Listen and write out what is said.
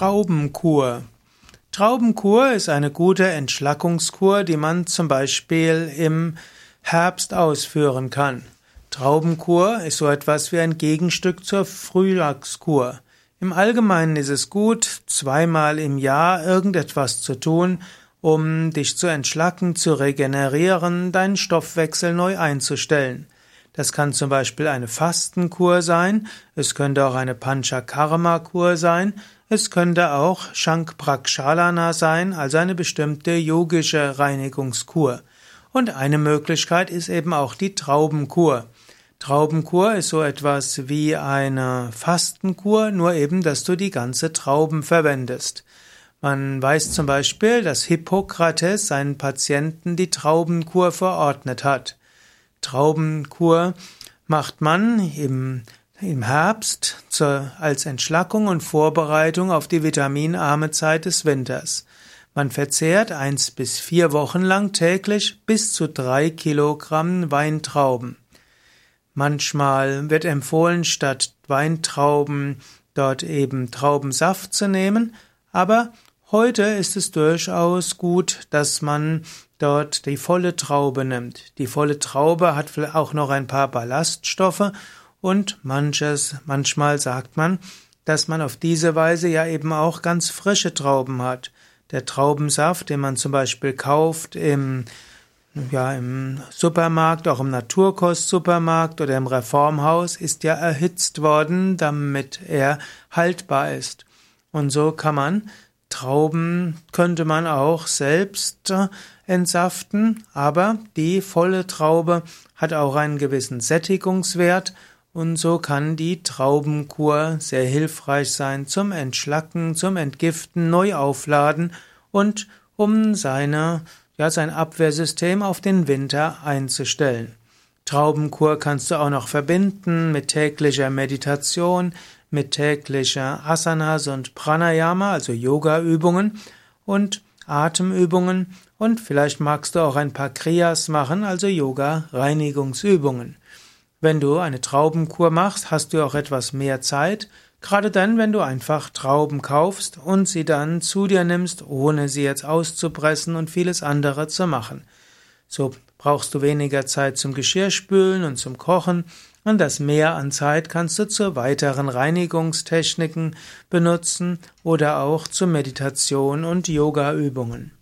Traubenkur. Traubenkur ist eine gute Entschlackungskur, die man zum Beispiel im Herbst ausführen kann. Traubenkur ist so etwas wie ein Gegenstück zur Frühlingskur. Im Allgemeinen ist es gut, zweimal im Jahr irgendetwas zu tun, um dich zu entschlacken, zu regenerieren, deinen Stoffwechsel neu einzustellen. Das kann zum Beispiel eine Fastenkur sein, es könnte auch eine Panchakarma-Kur sein, es könnte auch Shankprakshalana sein, also eine bestimmte yogische Reinigungskur. Und eine Möglichkeit ist eben auch die Traubenkur. Traubenkur ist so etwas wie eine Fastenkur, nur eben, dass du die ganze Trauben verwendest. Man weiß zum Beispiel, dass Hippokrates seinen Patienten die Traubenkur verordnet hat. Traubenkur macht man im, im Herbst zur, als Entschlackung und Vorbereitung auf die vitaminarme Zeit des Winters. Man verzehrt eins bis vier Wochen lang täglich bis zu drei Kilogramm Weintrauben. Manchmal wird empfohlen, statt Weintrauben dort eben Traubensaft zu nehmen, aber heute ist es durchaus gut, dass man dort die volle Traube nimmt. Die volle Traube hat auch noch ein paar Ballaststoffe und manches, manchmal sagt man, dass man auf diese Weise ja eben auch ganz frische Trauben hat. Der Traubensaft, den man zum Beispiel kauft im, ja, im Supermarkt, auch im Naturkostsupermarkt oder im Reformhaus, ist ja erhitzt worden, damit er haltbar ist. Und so kann man Trauben könnte man auch selbst äh, entsaften, aber die volle Traube hat auch einen gewissen Sättigungswert und so kann die Traubenkur sehr hilfreich sein zum Entschlacken, zum Entgiften, neu aufladen und um seine, ja, sein Abwehrsystem auf den Winter einzustellen. Traubenkur kannst du auch noch verbinden mit täglicher Meditation, mit täglicher Asanas und Pranayama, also Yoga-Übungen und Atemübungen und vielleicht magst du auch ein paar Kriyas machen, also Yoga-Reinigungsübungen. Wenn du eine Traubenkur machst, hast du auch etwas mehr Zeit, gerade dann, wenn du einfach Trauben kaufst und sie dann zu dir nimmst, ohne sie jetzt auszupressen und vieles andere zu machen. So brauchst du weniger Zeit zum Geschirrspülen und zum Kochen und das Mehr an Zeit kannst du zu weiteren Reinigungstechniken benutzen oder auch zur Meditation und Yogaübungen.